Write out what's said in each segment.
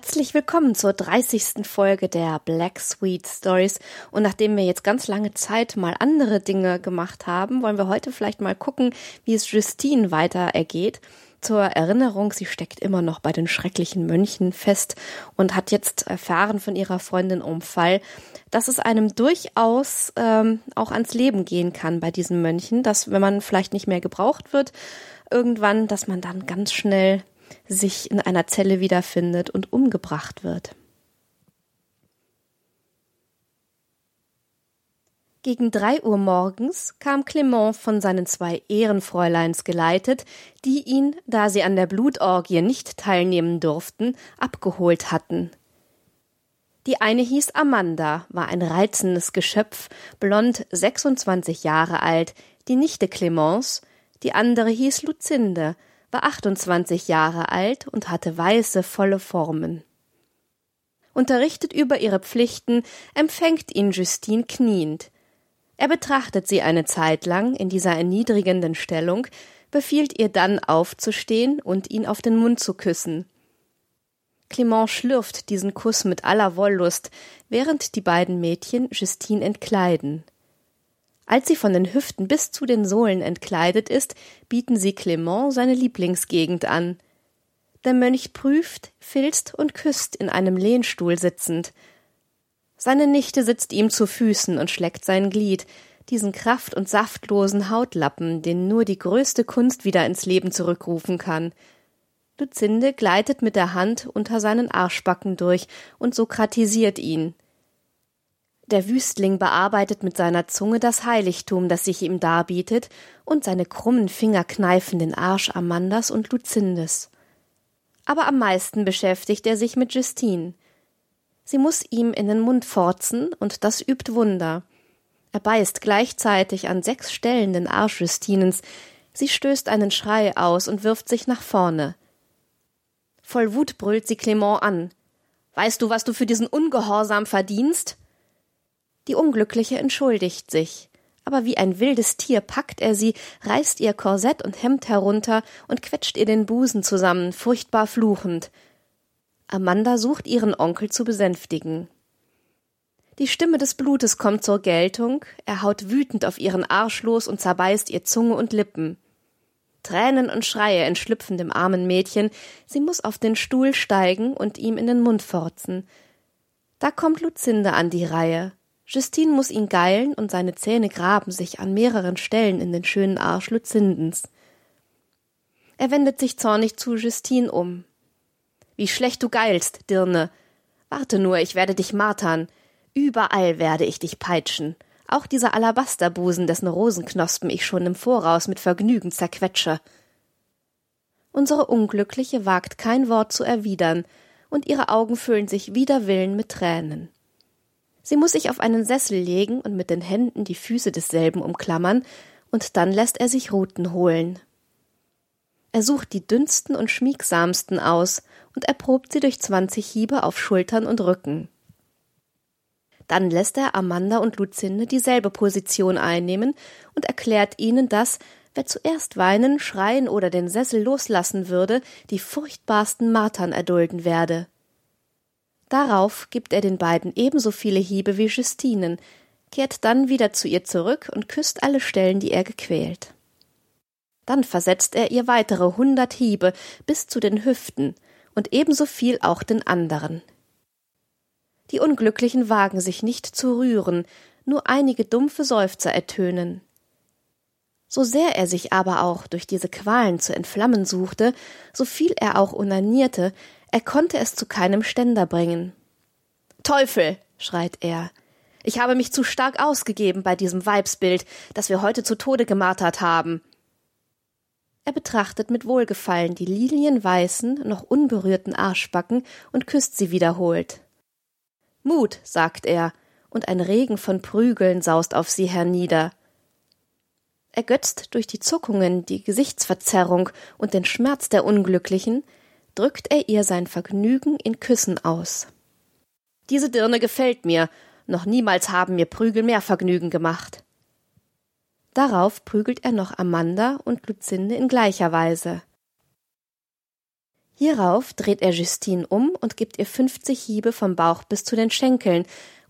Herzlich willkommen zur 30. Folge der Black Sweet Stories. Und nachdem wir jetzt ganz lange Zeit mal andere Dinge gemacht haben, wollen wir heute vielleicht mal gucken, wie es Justine weiter ergeht. Zur Erinnerung, sie steckt immer noch bei den schrecklichen Mönchen fest und hat jetzt erfahren von ihrer Freundin Umfall, dass es einem durchaus ähm, auch ans Leben gehen kann bei diesen Mönchen, dass wenn man vielleicht nicht mehr gebraucht wird, irgendwann, dass man dann ganz schnell sich in einer Zelle wiederfindet und umgebracht wird. Gegen drei Uhr morgens kam Clement von seinen zwei Ehrenfräuleins geleitet, die ihn, da sie an der Blutorgie nicht teilnehmen durften, abgeholt hatten. Die eine hieß Amanda, war ein reizendes Geschöpf, blond 26 Jahre alt, die Nichte Clemence, die andere hieß Lucinde, war 28 Jahre alt und hatte weiße, volle Formen. Unterrichtet über ihre Pflichten, empfängt ihn Justine kniend. Er betrachtet sie eine Zeit lang in dieser erniedrigenden Stellung, befiehlt ihr dann aufzustehen und ihn auf den Mund zu küssen. Clement schlürft diesen Kuss mit aller Wollust, während die beiden Mädchen Justine entkleiden. Als sie von den Hüften bis zu den Sohlen entkleidet ist, bieten sie Clement seine Lieblingsgegend an. Der Mönch prüft, filzt und küsst in einem Lehnstuhl sitzend. Seine Nichte sitzt ihm zu Füßen und schleckt sein Glied, diesen kraft- und saftlosen Hautlappen, den nur die größte Kunst wieder ins Leben zurückrufen kann. Luzinde gleitet mit der Hand unter seinen Arschbacken durch und sokratisiert ihn. Der Wüstling bearbeitet mit seiner Zunge das Heiligtum, das sich ihm darbietet, und seine krummen Finger kneifen den Arsch Amandas und Luzindes. Aber am meisten beschäftigt er sich mit Justine. Sie muss ihm in den Mund forzen, und das übt Wunder. Er beißt gleichzeitig an sechs Stellen den Arsch Justinens, sie stößt einen Schrei aus und wirft sich nach vorne. Voll Wut brüllt sie Clement an. Weißt du, was du für diesen Ungehorsam verdienst? Die Unglückliche entschuldigt sich, aber wie ein wildes Tier packt er sie, reißt ihr Korsett und Hemd herunter und quetscht ihr den Busen zusammen, furchtbar fluchend. Amanda sucht ihren Onkel zu besänftigen. Die Stimme des Blutes kommt zur Geltung, er haut wütend auf ihren Arsch los und zerbeißt ihr Zunge und Lippen. Tränen und Schreie entschlüpfen dem armen Mädchen, sie muss auf den Stuhl steigen und ihm in den Mund forzen. Da kommt Luzinde an die Reihe. Justine muss ihn geilen und seine Zähne graben sich an mehreren Stellen in den schönen Arsch Luzindens. Er wendet sich zornig zu Justine um. Wie schlecht du geilst, Dirne. Warte nur, ich werde dich martern. Überall werde ich dich peitschen. Auch dieser Alabasterbusen, dessen Rosenknospen ich schon im Voraus mit Vergnügen zerquetsche. Unsere Unglückliche wagt kein Wort zu erwidern, und ihre Augen füllen sich wider Willen mit Tränen. Sie muss sich auf einen Sessel legen und mit den Händen die Füße desselben umklammern, und dann lässt er sich Ruten holen. Er sucht die dünnsten und schmiegsamsten aus und erprobt sie durch zwanzig Hiebe auf Schultern und Rücken. Dann lässt er Amanda und Luzinde dieselbe Position einnehmen und erklärt ihnen, dass, wer zuerst weinen, schreien oder den Sessel loslassen würde, die furchtbarsten Martern erdulden werde. Darauf gibt er den beiden ebenso viele Hiebe wie Justinen, kehrt dann wieder zu ihr zurück und küsst alle Stellen, die er gequält. Dann versetzt er ihr weitere hundert Hiebe bis zu den Hüften und ebenso viel auch den anderen. Die Unglücklichen wagen sich nicht zu rühren, nur einige dumpfe Seufzer ertönen. So sehr er sich aber auch durch diese Qualen zu entflammen suchte, so viel er auch unanierte, er konnte es zu keinem Ständer bringen. Teufel, schreit er. Ich habe mich zu stark ausgegeben bei diesem Weibsbild, das wir heute zu Tode gemartert haben. Er betrachtet mit Wohlgefallen die lilienweißen, noch unberührten Arschbacken und küsst sie wiederholt. Mut, sagt er, und ein Regen von Prügeln saust auf sie hernieder. Ergötzt durch die Zuckungen, die Gesichtsverzerrung und den Schmerz der Unglücklichen, drückt er ihr sein Vergnügen in Küssen aus. Diese Dirne gefällt mir, noch niemals haben mir Prügel mehr Vergnügen gemacht. Darauf prügelt er noch Amanda und Luzinde in gleicher Weise. Hierauf dreht er Justine um und gibt ihr fünfzig Hiebe vom Bauch bis zu den Schenkeln,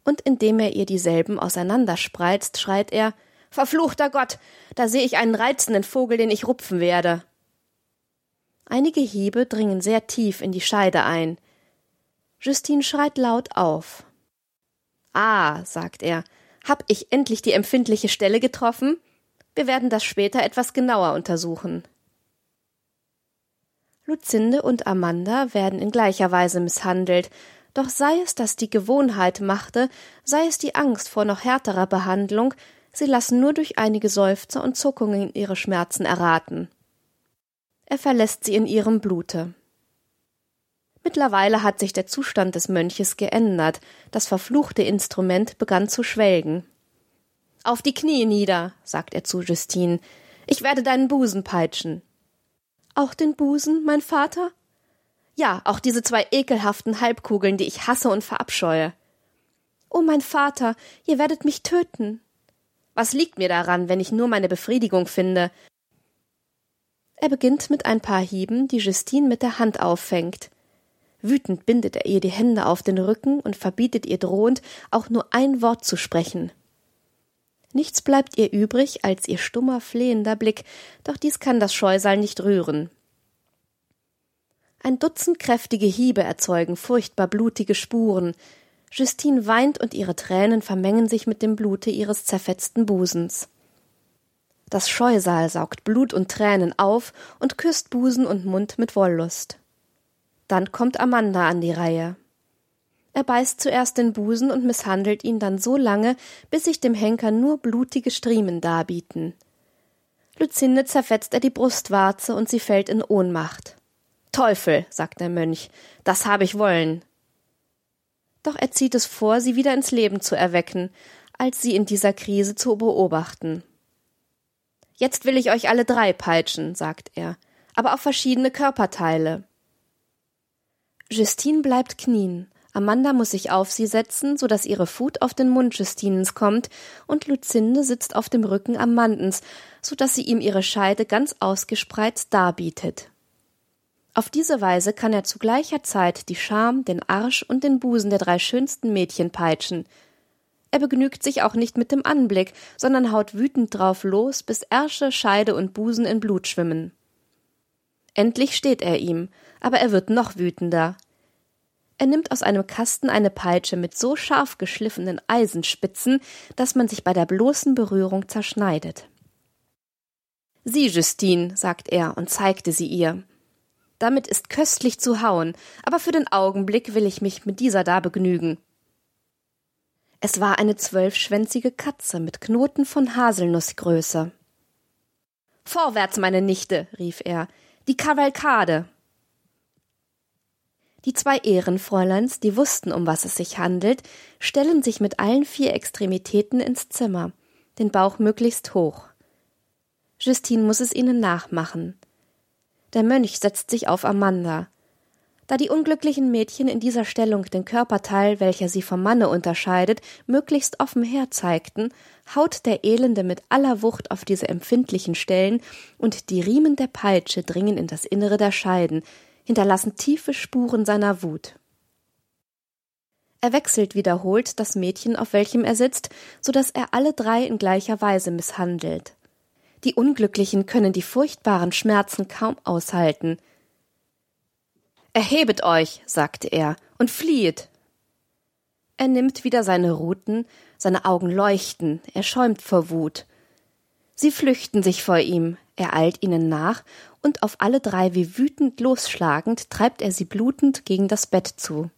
und indem er ihr dieselben auseinanderspreizt, schreit er Verfluchter Gott, da sehe ich einen reizenden Vogel, den ich rupfen werde. Einige Hiebe dringen sehr tief in die Scheide ein. Justine schreit laut auf. Ah, sagt er, hab ich endlich die empfindliche Stelle getroffen? Wir werden das später etwas genauer untersuchen. Luzinde und Amanda werden in gleicher Weise misshandelt, doch sei es, dass die Gewohnheit machte, sei es die Angst vor noch härterer Behandlung, sie lassen nur durch einige Seufzer und Zuckungen ihre Schmerzen erraten. Er verlässt sie in ihrem Blute. Mittlerweile hat sich der Zustand des Mönches geändert, das verfluchte Instrument begann zu schwelgen. Auf die Knie nieder, sagt er zu Justine, ich werde deinen Busen peitschen. Auch den Busen, mein Vater? Ja, auch diese zwei ekelhaften Halbkugeln, die ich hasse und verabscheue. Oh, mein Vater, ihr werdet mich töten. Was liegt mir daran, wenn ich nur meine Befriedigung finde? Er beginnt mit ein paar Hieben, die Justine mit der Hand auffängt. Wütend bindet er ihr die Hände auf den Rücken und verbietet ihr drohend, auch nur ein Wort zu sprechen. Nichts bleibt ihr übrig als ihr stummer, flehender Blick, doch dies kann das Scheusal nicht rühren. Ein Dutzend kräftige Hiebe erzeugen furchtbar blutige Spuren. Justine weint und ihre Tränen vermengen sich mit dem Blute ihres zerfetzten Busens. Das Scheusal saugt Blut und Tränen auf und küsst Busen und Mund mit Wollust. Dann kommt Amanda an die Reihe. Er beißt zuerst den Busen und misshandelt ihn dann so lange, bis sich dem Henker nur blutige Striemen darbieten. Luzinde zerfetzt er die Brustwarze und sie fällt in Ohnmacht. Teufel, sagt der Mönch, das habe ich wollen. Doch er zieht es vor, sie wieder ins Leben zu erwecken, als sie in dieser Krise zu beobachten. Jetzt will ich euch alle drei peitschen, sagt er, aber auf verschiedene Körperteile. Justine bleibt knien, Amanda muss sich auf sie setzen, so dass ihre Fut auf den Mund Justinens kommt, und Luzinde sitzt auf dem Rücken Amandens, so dass sie ihm ihre Scheide ganz ausgespreizt darbietet. Auf diese Weise kann er zu gleicher Zeit die Scham, den Arsch und den Busen der drei schönsten Mädchen peitschen. Er begnügt sich auch nicht mit dem Anblick, sondern haut wütend drauf los, bis Ärsche, Scheide und Busen in Blut schwimmen. Endlich steht er ihm, aber er wird noch wütender. Er nimmt aus einem Kasten eine Peitsche mit so scharf geschliffenen Eisenspitzen, dass man sich bei der bloßen Berührung zerschneidet. Sieh, Justine, sagt er und zeigte sie ihr. Damit ist köstlich zu hauen, aber für den Augenblick will ich mich mit dieser da begnügen. Es war eine zwölfschwänzige Katze mit Knoten von Haselnussgröße. Vorwärts, meine Nichte, rief er, die Kavalkade. Die zwei Ehrenfräuleins, die wussten, um was es sich handelt, stellen sich mit allen vier Extremitäten ins Zimmer, den Bauch möglichst hoch. Justine muss es ihnen nachmachen. Der Mönch setzt sich auf Amanda. Da die unglücklichen Mädchen in dieser Stellung den Körperteil, welcher sie vom Manne unterscheidet, möglichst offen herzeigten, haut der Elende mit aller Wucht auf diese empfindlichen Stellen, und die Riemen der Peitsche dringen in das Innere der Scheiden, hinterlassen tiefe Spuren seiner Wut. Er wechselt wiederholt das Mädchen, auf welchem er sitzt, so dass er alle drei in gleicher Weise misshandelt. Die Unglücklichen können die furchtbaren Schmerzen kaum aushalten. Erhebet euch, sagte er, und flieht. Er nimmt wieder seine Ruten, seine Augen leuchten, er schäumt vor Wut. Sie flüchten sich vor ihm, er eilt ihnen nach, und auf alle drei wie wütend losschlagend treibt er sie blutend gegen das Bett zu.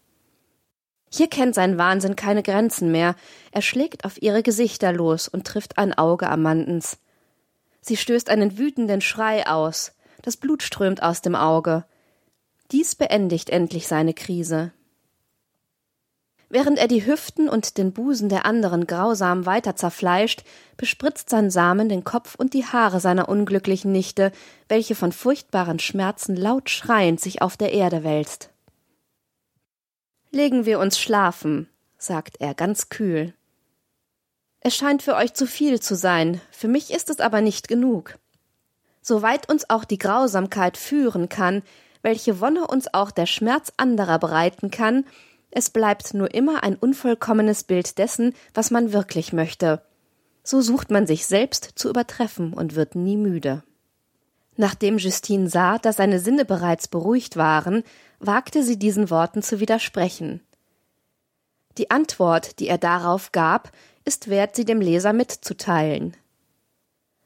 Hier kennt sein Wahnsinn keine Grenzen mehr, er schlägt auf ihre Gesichter los und trifft ein Auge Amandens. Sie stößt einen wütenden Schrei aus. Das Blut strömt aus dem Auge. Dies beendigt endlich seine Krise. Während er die Hüften und den Busen der anderen grausam weiter zerfleischt, bespritzt sein Samen den Kopf und die Haare seiner unglücklichen Nichte, welche von furchtbaren Schmerzen laut schreiend sich auf der Erde wälzt. Legen wir uns schlafen, sagt er ganz kühl. Es scheint für euch zu viel zu sein, für mich ist es aber nicht genug. Soweit uns auch die Grausamkeit führen kann, welche Wonne uns auch der Schmerz anderer bereiten kann, es bleibt nur immer ein unvollkommenes Bild dessen, was man wirklich möchte. So sucht man sich selbst zu übertreffen und wird nie müde. Nachdem Justine sah, dass seine Sinne bereits beruhigt waren, wagte sie diesen Worten zu widersprechen. Die Antwort, die er darauf gab, ist wert, sie dem Leser mitzuteilen.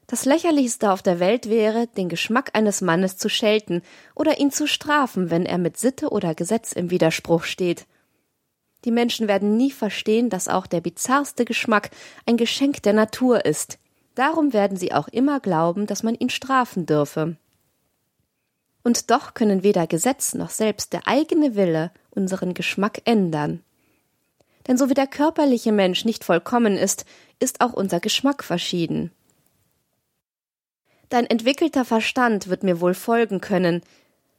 Das lächerlichste auf der Welt wäre, den Geschmack eines Mannes zu schelten oder ihn zu strafen, wenn er mit Sitte oder Gesetz im Widerspruch steht. Die Menschen werden nie verstehen, dass auch der bizarrste Geschmack ein Geschenk der Natur ist. Darum werden sie auch immer glauben, dass man ihn strafen dürfe. Und doch können weder Gesetz noch selbst der eigene Wille unseren Geschmack ändern. Denn so wie der körperliche Mensch nicht vollkommen ist, ist auch unser Geschmack verschieden. Dein entwickelter Verstand wird mir wohl folgen können.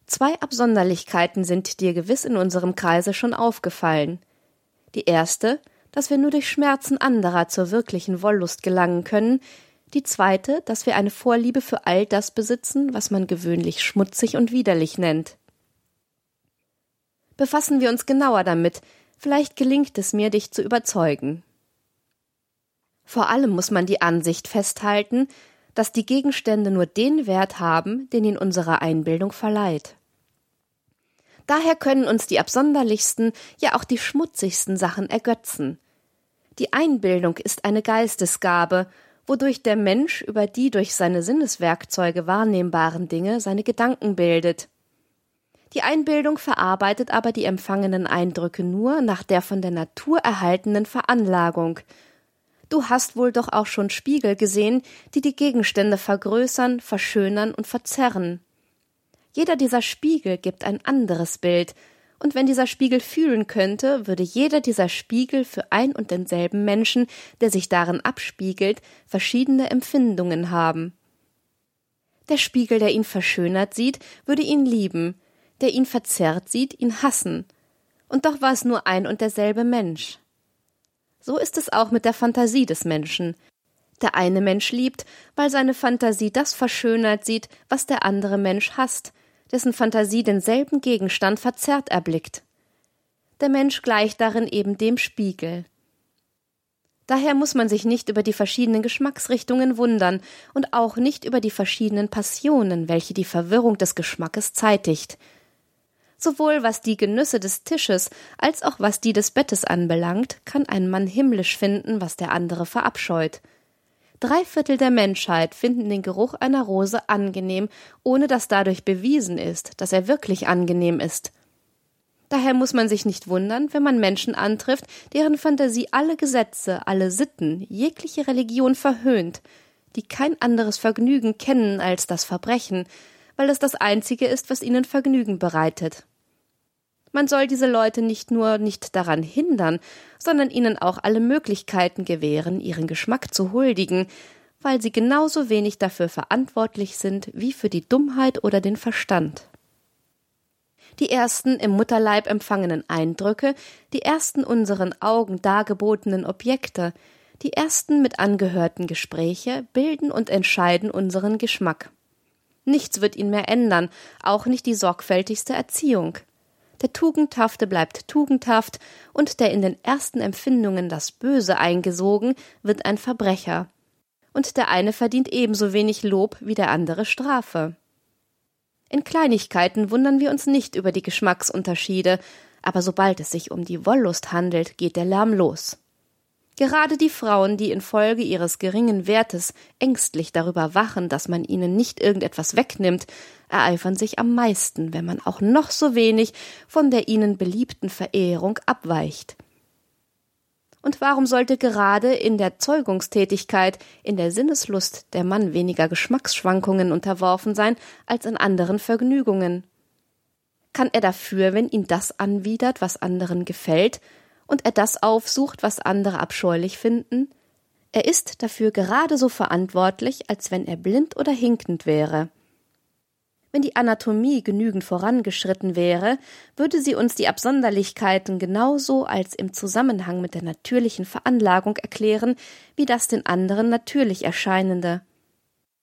Zwei Absonderlichkeiten sind dir gewiss in unserem Kreise schon aufgefallen. Die erste, dass wir nur durch Schmerzen anderer zur wirklichen Wollust gelangen können, die zweite, dass wir eine Vorliebe für all das besitzen, was man gewöhnlich schmutzig und widerlich nennt. Befassen wir uns genauer damit, vielleicht gelingt es mir, dich zu überzeugen. Vor allem muss man die Ansicht festhalten, dass die Gegenstände nur den Wert haben, den ihnen unsere Einbildung verleiht. Daher können uns die absonderlichsten, ja auch die schmutzigsten Sachen ergötzen. Die Einbildung ist eine Geistesgabe, wodurch der Mensch über die durch seine Sinneswerkzeuge wahrnehmbaren Dinge seine Gedanken bildet. Die Einbildung verarbeitet aber die empfangenen Eindrücke nur nach der von der Natur erhaltenen Veranlagung, Du hast wohl doch auch schon Spiegel gesehen, die die Gegenstände vergrößern, verschönern und verzerren. Jeder dieser Spiegel gibt ein anderes Bild, und wenn dieser Spiegel fühlen könnte, würde jeder dieser Spiegel für ein und denselben Menschen, der sich darin abspiegelt, verschiedene Empfindungen haben. Der Spiegel, der ihn verschönert sieht, würde ihn lieben, der ihn verzerrt sieht, ihn hassen. Und doch war es nur ein und derselbe Mensch. So ist es auch mit der Fantasie des Menschen. Der eine Mensch liebt, weil seine Fantasie das verschönert sieht, was der andere Mensch hasst, dessen Fantasie denselben Gegenstand verzerrt erblickt. Der Mensch gleicht darin eben dem Spiegel. Daher muss man sich nicht über die verschiedenen Geschmacksrichtungen wundern und auch nicht über die verschiedenen Passionen, welche die Verwirrung des Geschmackes zeitigt sowohl was die Genüsse des Tisches als auch was die des Bettes anbelangt, kann ein Mann himmlisch finden, was der andere verabscheut. Drei Viertel der Menschheit finden den Geruch einer Rose angenehm, ohne dass dadurch bewiesen ist, dass er wirklich angenehm ist. Daher muss man sich nicht wundern, wenn man Menschen antrifft, deren Fantasie alle Gesetze, alle Sitten, jegliche Religion verhöhnt, die kein anderes Vergnügen kennen als das Verbrechen, weil es das einzige ist, was ihnen Vergnügen bereitet. Man soll diese Leute nicht nur nicht daran hindern, sondern ihnen auch alle Möglichkeiten gewähren, ihren Geschmack zu huldigen, weil sie genauso wenig dafür verantwortlich sind wie für die Dummheit oder den Verstand. Die ersten im Mutterleib empfangenen Eindrücke, die ersten unseren Augen dargebotenen Objekte, die ersten mit angehörten Gespräche bilden und entscheiden unseren Geschmack. Nichts wird ihn mehr ändern, auch nicht die sorgfältigste Erziehung. Der Tugendhafte bleibt tugendhaft, und der in den ersten Empfindungen das Böse eingesogen, wird ein Verbrecher. Und der eine verdient ebenso wenig Lob wie der andere Strafe. In Kleinigkeiten wundern wir uns nicht über die Geschmacksunterschiede, aber sobald es sich um die Wollust handelt, geht der Lärm los. Gerade die Frauen, die infolge ihres geringen Wertes ängstlich darüber wachen, dass man ihnen nicht irgendetwas wegnimmt, ereifern sich am meisten, wenn man auch noch so wenig von der ihnen beliebten Verehrung abweicht. Und warum sollte gerade in der Zeugungstätigkeit, in der Sinneslust der Mann weniger Geschmacksschwankungen unterworfen sein als in anderen Vergnügungen? Kann er dafür, wenn ihn das anwidert, was anderen gefällt, und er das aufsucht, was andere abscheulich finden? Er ist dafür gerade so verantwortlich, als wenn er blind oder hinkend wäre. Wenn die Anatomie genügend vorangeschritten wäre, würde sie uns die Absonderlichkeiten genauso als im Zusammenhang mit der natürlichen Veranlagung erklären, wie das den anderen natürlich erscheinende.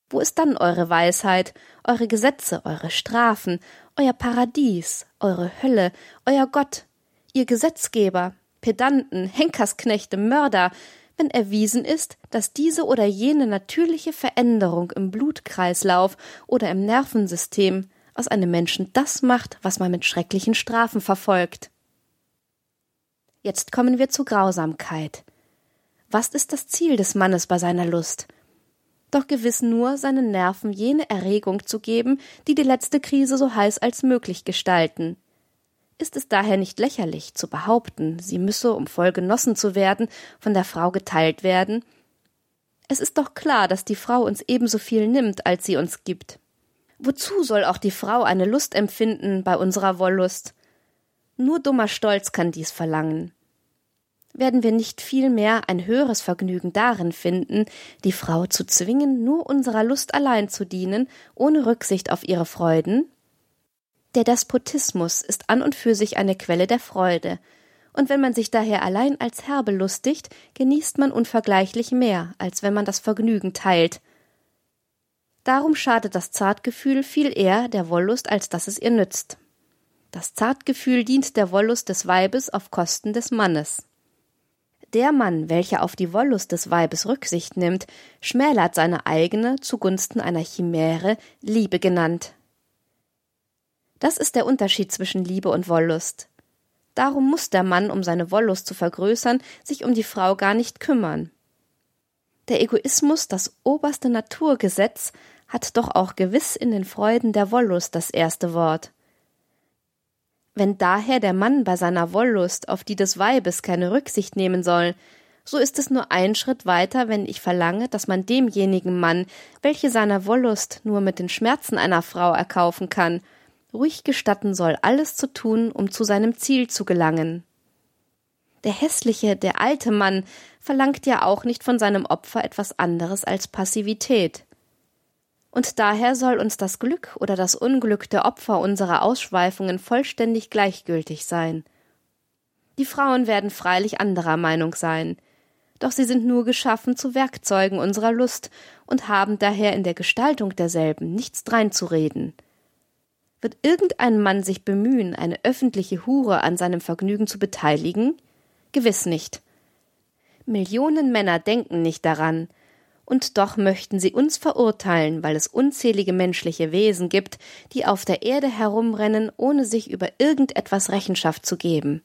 Wo ist dann eure Weisheit, eure Gesetze, eure Strafen, euer Paradies, eure Hölle, euer Gott, ihr Gesetzgeber, Pedanten, Henkersknechte, Mörder, wenn erwiesen ist, dass diese oder jene natürliche Veränderung im Blutkreislauf oder im Nervensystem aus einem Menschen das macht, was man mit schrecklichen Strafen verfolgt. Jetzt kommen wir zur Grausamkeit. Was ist das Ziel des Mannes bei seiner Lust? Doch gewiss nur, seinen Nerven jene Erregung zu geben, die die letzte Krise so heiß als möglich gestalten. Ist es daher nicht lächerlich zu behaupten, sie müsse, um voll genossen zu werden, von der Frau geteilt werden? Es ist doch klar, dass die Frau uns ebenso viel nimmt, als sie uns gibt. Wozu soll auch die Frau eine Lust empfinden bei unserer Wollust? Nur dummer Stolz kann dies verlangen. Werden wir nicht vielmehr ein höheres Vergnügen darin finden, die Frau zu zwingen, nur unserer Lust allein zu dienen, ohne Rücksicht auf ihre Freuden? Der Despotismus ist an und für sich eine Quelle der Freude, und wenn man sich daher allein als Herr belustigt, genießt man unvergleichlich mehr, als wenn man das Vergnügen teilt. Darum schadet das Zartgefühl viel eher der Wollust, als dass es ihr nützt. Das Zartgefühl dient der Wollust des Weibes auf Kosten des Mannes. Der Mann, welcher auf die Wollust des Weibes Rücksicht nimmt, schmälert seine eigene zugunsten einer Chimäre, Liebe genannt. Das ist der Unterschied zwischen Liebe und Wollust. Darum muss der Mann, um seine Wollust zu vergrößern, sich um die Frau gar nicht kümmern. Der Egoismus, das oberste Naturgesetz, hat doch auch gewiss in den Freuden der Wollust das erste Wort. Wenn daher der Mann bei seiner Wollust auf die des Weibes keine Rücksicht nehmen soll, so ist es nur ein Schritt weiter, wenn ich verlange, dass man demjenigen Mann, welche seiner Wollust nur mit den Schmerzen einer Frau erkaufen kann, ruhig gestatten soll, alles zu tun, um zu seinem Ziel zu gelangen. Der hässliche, der alte Mann verlangt ja auch nicht von seinem Opfer etwas anderes als Passivität. Und daher soll uns das Glück oder das Unglück der Opfer unserer Ausschweifungen vollständig gleichgültig sein. Die Frauen werden freilich anderer Meinung sein, doch sie sind nur geschaffen zu Werkzeugen unserer Lust und haben daher in der Gestaltung derselben nichts dreinzureden. Wird irgendein Mann sich bemühen, eine öffentliche Hure an seinem Vergnügen zu beteiligen? Gewiss nicht. Millionen Männer denken nicht daran, und doch möchten sie uns verurteilen, weil es unzählige menschliche Wesen gibt, die auf der Erde herumrennen, ohne sich über irgendetwas Rechenschaft zu geben.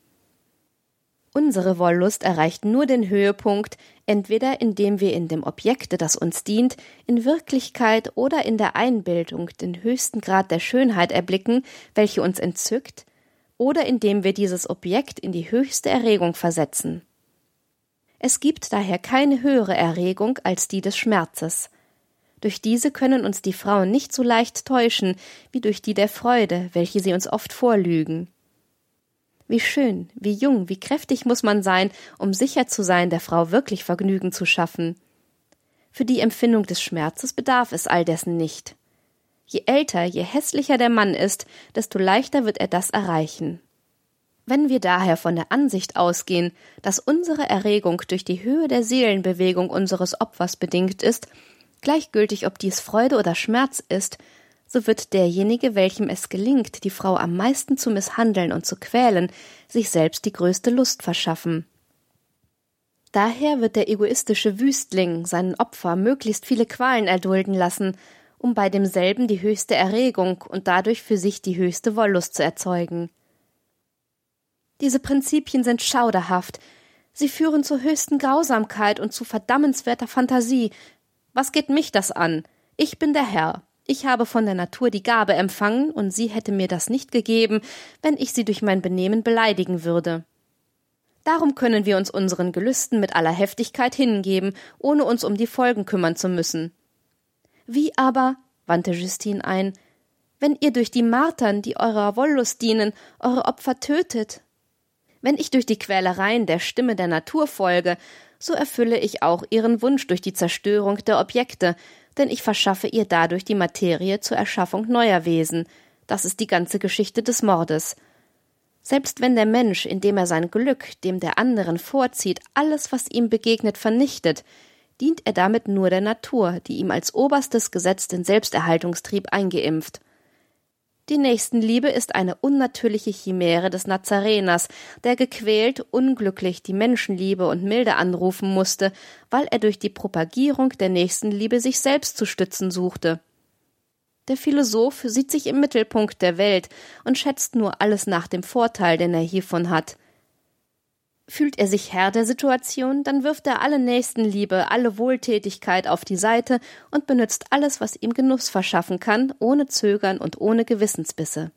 Unsere Wollust erreicht nur den Höhepunkt, entweder indem wir in dem Objekte, das uns dient, in Wirklichkeit oder in der Einbildung den höchsten Grad der Schönheit erblicken, welche uns entzückt, oder indem wir dieses Objekt in die höchste Erregung versetzen. Es gibt daher keine höhere Erregung als die des Schmerzes. Durch diese können uns die Frauen nicht so leicht täuschen wie durch die der Freude, welche sie uns oft vorlügen. Wie schön, wie jung, wie kräftig muss man sein, um sicher zu sein, der Frau wirklich Vergnügen zu schaffen. Für die Empfindung des Schmerzes bedarf es all dessen nicht. Je älter, je hässlicher der Mann ist, desto leichter wird er das erreichen. Wenn wir daher von der Ansicht ausgehen, dass unsere Erregung durch die Höhe der Seelenbewegung unseres Opfers bedingt ist, gleichgültig ob dies Freude oder Schmerz ist, so wird derjenige, welchem es gelingt, die Frau am meisten zu misshandeln und zu quälen, sich selbst die größte Lust verschaffen. Daher wird der egoistische Wüstling seinen Opfer möglichst viele Qualen erdulden lassen, um bei demselben die höchste Erregung und dadurch für sich die höchste Wollust zu erzeugen. Diese Prinzipien sind schauderhaft, sie führen zur höchsten Grausamkeit und zu verdammenswerter Fantasie. Was geht mich das an? Ich bin der Herr, ich habe von der Natur die Gabe empfangen, und sie hätte mir das nicht gegeben, wenn ich sie durch mein Benehmen beleidigen würde. Darum können wir uns unseren Gelüsten mit aller Heftigkeit hingeben, ohne uns um die Folgen kümmern zu müssen. Wie aber, wandte Justine ein, wenn ihr durch die Martern, die eurer Wollust dienen, eure Opfer tötet? Wenn ich durch die Quälereien der Stimme der Natur folge, so erfülle ich auch ihren Wunsch durch die Zerstörung der Objekte, denn ich verschaffe ihr dadurch die Materie zur Erschaffung neuer Wesen. Das ist die ganze Geschichte des Mordes. Selbst wenn der Mensch, indem er sein Glück dem der anderen vorzieht, alles, was ihm begegnet, vernichtet, dient er damit nur der Natur, die ihm als oberstes Gesetz den Selbsterhaltungstrieb eingeimpft. Die Nächstenliebe ist eine unnatürliche Chimäre des Nazareners, der gequält, unglücklich die Menschenliebe und Milde anrufen musste, weil er durch die Propagierung der Nächstenliebe sich selbst zu stützen suchte. Der Philosoph sieht sich im Mittelpunkt der Welt und schätzt nur alles nach dem Vorteil, den er hiervon hat. Fühlt er sich Herr der Situation, dann wirft er alle Nächstenliebe, alle Wohltätigkeit auf die Seite und benützt alles, was ihm Genuss verschaffen kann, ohne Zögern und ohne Gewissensbisse.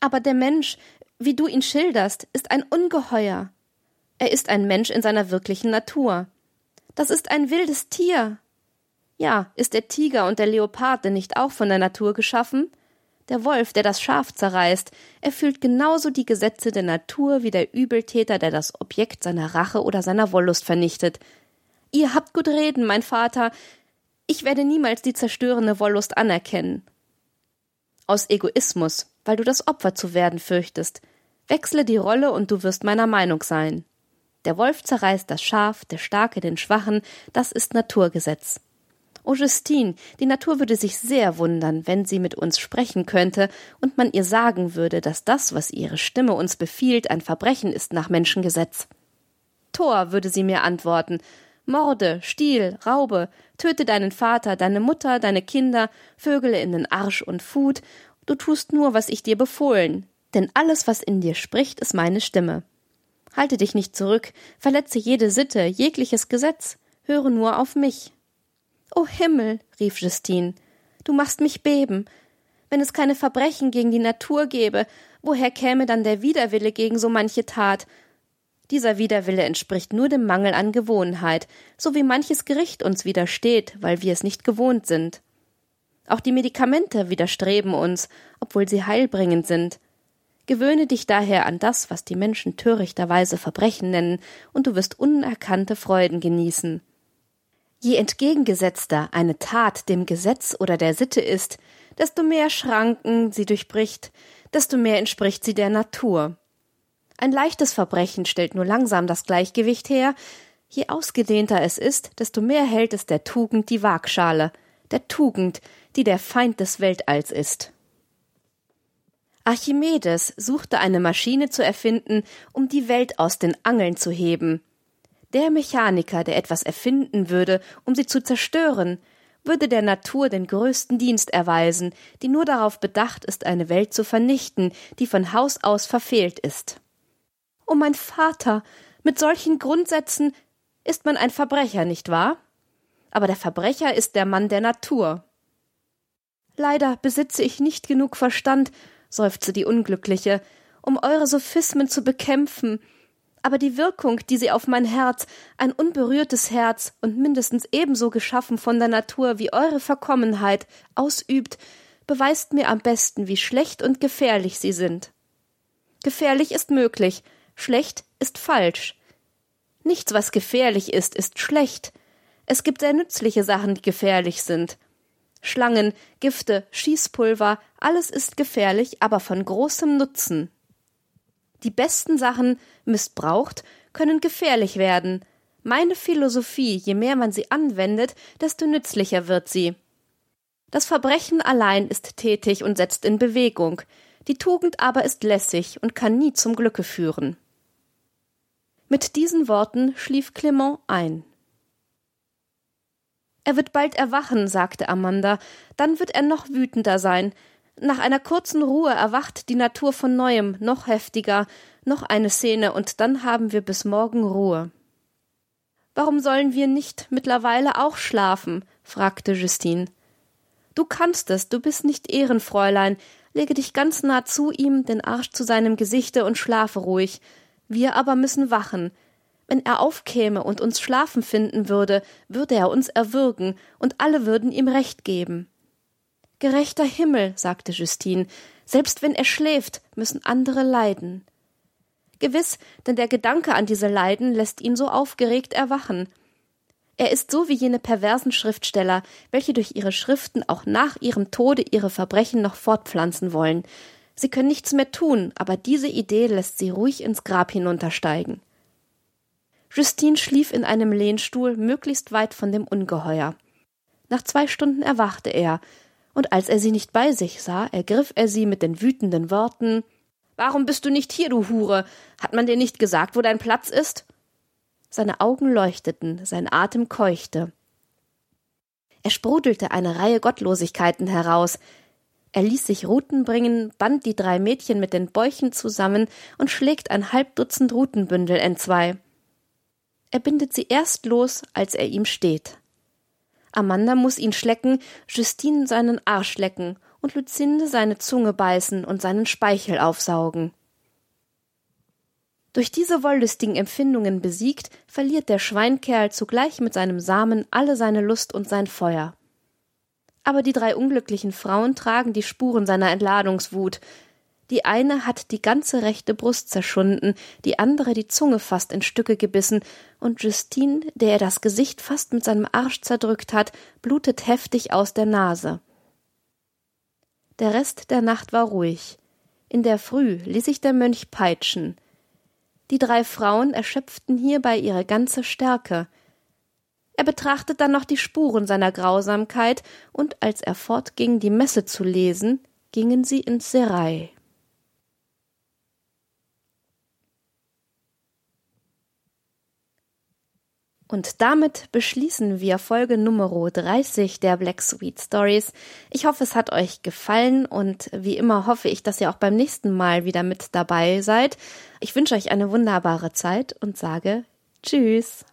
Aber der Mensch, wie du ihn schilderst, ist ein Ungeheuer. Er ist ein Mensch in seiner wirklichen Natur. Das ist ein wildes Tier. Ja, ist der Tiger und der Leopard denn nicht auch von der Natur geschaffen? Der Wolf, der das Schaf zerreißt, erfüllt genauso die Gesetze der Natur wie der Übeltäter, der das Objekt seiner Rache oder seiner Wollust vernichtet. Ihr habt gut reden, mein Vater. Ich werde niemals die zerstörende Wollust anerkennen. Aus Egoismus, weil du das Opfer zu werden fürchtest. Wechsle die Rolle und du wirst meiner Meinung sein. Der Wolf zerreißt das Schaf, der Starke den Schwachen, das ist Naturgesetz. Justine, die Natur würde sich sehr wundern, wenn sie mit uns sprechen könnte und man ihr sagen würde, dass das, was ihre Stimme uns befiehlt, ein Verbrechen ist nach Menschengesetz. Tor, würde sie mir antworten, Morde, Stiel, Raube, töte deinen Vater, deine Mutter, deine Kinder, Vögele in den Arsch und Fut, du tust nur, was ich dir befohlen, denn alles, was in dir spricht, ist meine Stimme. Halte dich nicht zurück, verletze jede Sitte, jegliches Gesetz, höre nur auf mich. O Himmel, rief Justine, du machst mich beben. Wenn es keine Verbrechen gegen die Natur gäbe, woher käme dann der Widerwille gegen so manche Tat? Dieser Widerwille entspricht nur dem Mangel an Gewohnheit, so wie manches Gericht uns widersteht, weil wir es nicht gewohnt sind. Auch die Medikamente widerstreben uns, obwohl sie heilbringend sind. Gewöhne dich daher an das, was die Menschen törichterweise Verbrechen nennen, und du wirst unerkannte Freuden genießen. Je entgegengesetzter eine Tat dem Gesetz oder der Sitte ist, desto mehr Schranken sie durchbricht, desto mehr entspricht sie der Natur. Ein leichtes Verbrechen stellt nur langsam das Gleichgewicht her, je ausgedehnter es ist, desto mehr hält es der Tugend die Waagschale, der Tugend, die der Feind des Weltalls ist. Archimedes suchte eine Maschine zu erfinden, um die Welt aus den Angeln zu heben, der Mechaniker, der etwas erfinden würde, um sie zu zerstören, würde der Natur den größten Dienst erweisen, die nur darauf bedacht ist, eine Welt zu vernichten, die von Haus aus verfehlt ist. O mein Vater, mit solchen Grundsätzen ist man ein Verbrecher, nicht wahr? Aber der Verbrecher ist der Mann der Natur. Leider besitze ich nicht genug Verstand, seufzte die Unglückliche, um eure Sophismen zu bekämpfen, aber die Wirkung, die sie auf mein Herz, ein unberührtes Herz und mindestens ebenso geschaffen von der Natur wie eure Verkommenheit, ausübt, beweist mir am besten, wie schlecht und gefährlich sie sind. Gefährlich ist möglich, schlecht ist falsch. Nichts, was gefährlich ist, ist schlecht. Es gibt sehr nützliche Sachen, die gefährlich sind. Schlangen, Gifte, Schießpulver, alles ist gefährlich, aber von großem Nutzen. Die besten Sachen, missbraucht, können gefährlich werden. Meine Philosophie, je mehr man sie anwendet, desto nützlicher wird sie. Das Verbrechen allein ist tätig und setzt in Bewegung, die Tugend aber ist lässig und kann nie zum Glücke führen. Mit diesen Worten schlief Clement ein. Er wird bald erwachen, sagte Amanda, dann wird er noch wütender sein, nach einer kurzen Ruhe erwacht die Natur von neuem, noch heftiger, noch eine Szene, und dann haben wir bis morgen Ruhe. Warum sollen wir nicht mittlerweile auch schlafen? fragte Justine. Du kannst es, du bist nicht Ehrenfräulein. Lege dich ganz nah zu ihm, den Arsch zu seinem Gesichte und schlafe ruhig. Wir aber müssen wachen. Wenn er aufkäme und uns schlafen finden würde, würde er uns erwürgen, und alle würden ihm Recht geben. Gerechter Himmel, sagte Justine, selbst wenn er schläft, müssen andere leiden. Gewiss, denn der Gedanke an diese Leiden lässt ihn so aufgeregt erwachen. Er ist so wie jene perversen Schriftsteller, welche durch ihre Schriften auch nach ihrem Tode ihre Verbrechen noch fortpflanzen wollen. Sie können nichts mehr tun, aber diese Idee lässt sie ruhig ins Grab hinuntersteigen. Justine schlief in einem Lehnstuhl möglichst weit von dem Ungeheuer. Nach zwei Stunden erwachte er, und als er sie nicht bei sich sah, ergriff er sie mit den wütenden Worten Warum bist du nicht hier, du Hure? Hat man dir nicht gesagt, wo dein Platz ist? Seine Augen leuchteten, sein Atem keuchte. Er sprudelte eine Reihe Gottlosigkeiten heraus. Er ließ sich Ruten bringen, band die drei Mädchen mit den Bäuchen zusammen und schlägt ein halb Dutzend Rutenbündel entzwei. Er bindet sie erst los, als er ihm steht. Amanda muss ihn schlecken, Justine seinen Arsch lecken und Luzinde seine Zunge beißen und seinen Speichel aufsaugen. Durch diese wollüstigen Empfindungen besiegt, verliert der Schweinkerl zugleich mit seinem Samen alle seine Lust und sein Feuer. Aber die drei unglücklichen Frauen tragen die Spuren seiner Entladungswut. Die eine hat die ganze rechte Brust zerschunden, die andere die Zunge fast in Stücke gebissen, und Justine, der er das Gesicht fast mit seinem Arsch zerdrückt hat, blutet heftig aus der Nase. Der Rest der Nacht war ruhig. In der Früh ließ sich der Mönch peitschen. Die drei Frauen erschöpften hierbei ihre ganze Stärke. Er betrachtet dann noch die Spuren seiner Grausamkeit, und als er fortging, die Messe zu lesen, gingen sie ins Serai. Und damit beschließen wir Folge Nummer 30 der Black Sweet Stories. Ich hoffe, es hat euch gefallen und wie immer hoffe ich, dass ihr auch beim nächsten Mal wieder mit dabei seid. Ich wünsche euch eine wunderbare Zeit und sage Tschüss.